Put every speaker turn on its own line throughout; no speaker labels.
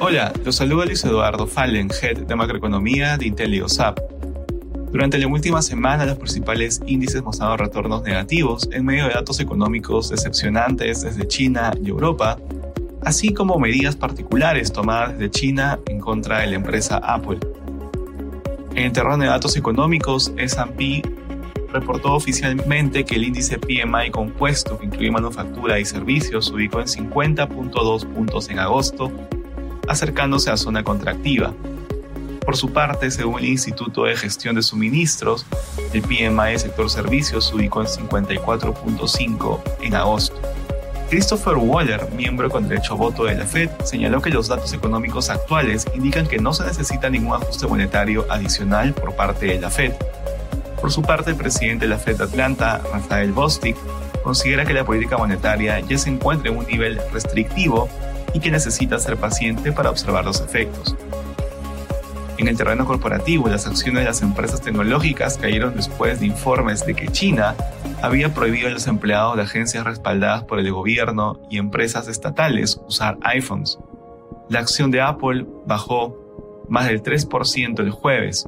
Hola, los saluda Luis Eduardo Fallen, Head de Macroeconomía de IntelioSAP. Durante la última semana, los principales índices mostraron retornos negativos en medio de datos económicos decepcionantes desde China y Europa, así como medidas particulares tomadas desde China en contra de la empresa Apple. En el terreno de datos económicos, S&P reportó oficialmente que el índice PMI compuesto, que incluye manufactura y servicios, se ubicó en 50.2 puntos en agosto, acercándose a zona contractiva. Por su parte, según el Instituto de Gestión de Suministros, el PMI del sector servicios se ubicó en 54.5 en agosto. Christopher Waller, miembro con derecho a voto de la Fed, señaló que los datos económicos actuales indican que no se necesita ningún ajuste monetario adicional por parte de la Fed. Por su parte, el presidente de la Fed de Atlanta, Rafael Bostic, considera que la política monetaria ya se encuentra en un nivel restrictivo y que necesita ser paciente para observar los efectos. En el terreno corporativo, las acciones de las empresas tecnológicas cayeron después de informes de que China había prohibido a los empleados de agencias respaldadas por el gobierno y empresas estatales usar iPhones. La acción de Apple bajó más del 3% el jueves.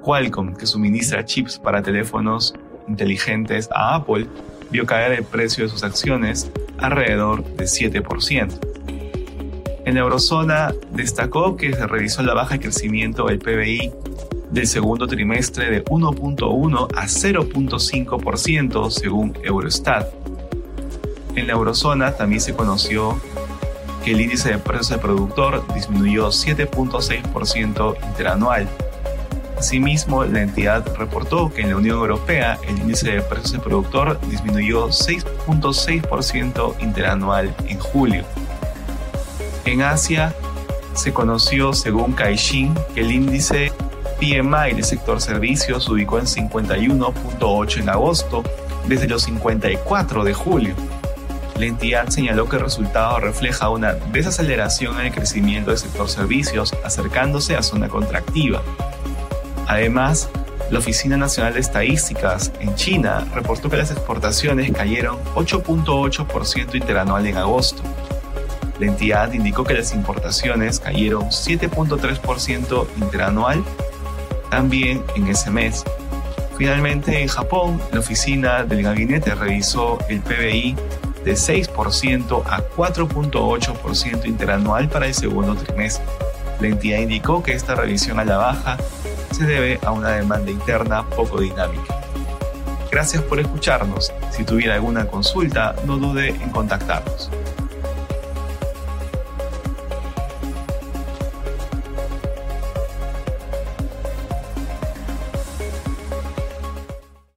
Qualcomm, que suministra chips para teléfonos inteligentes a Apple, vio caer el precio de sus acciones alrededor de 7%. En la eurozona destacó que se revisó la baja de crecimiento del PBI del segundo trimestre de 1.1 a 0.5% según Eurostat. En la eurozona también se conoció que el índice de precios del productor disminuyó 7.6% interanual. Asimismo, la entidad reportó que en la Unión Europea el índice de precios del productor disminuyó 6.6% interanual en julio. En Asia se conoció, según Caixin, que el índice PMI del sector servicios se ubicó en 51.8 en agosto, desde los 54 de julio. La entidad señaló que el resultado refleja una desaceleración en el crecimiento del sector servicios, acercándose a zona contractiva. Además, la Oficina Nacional de Estadísticas en China reportó que las exportaciones cayeron 8.8% interanual en agosto, la entidad indicó que las importaciones cayeron 7.3% interanual también en ese mes. Finalmente, en Japón, la oficina del gabinete revisó el PBI de 6% a 4.8% interanual para el segundo trimestre. La entidad indicó que esta revisión a la baja se debe a una demanda interna poco dinámica. Gracias por escucharnos. Si tuviera alguna consulta, no dude en contactarnos.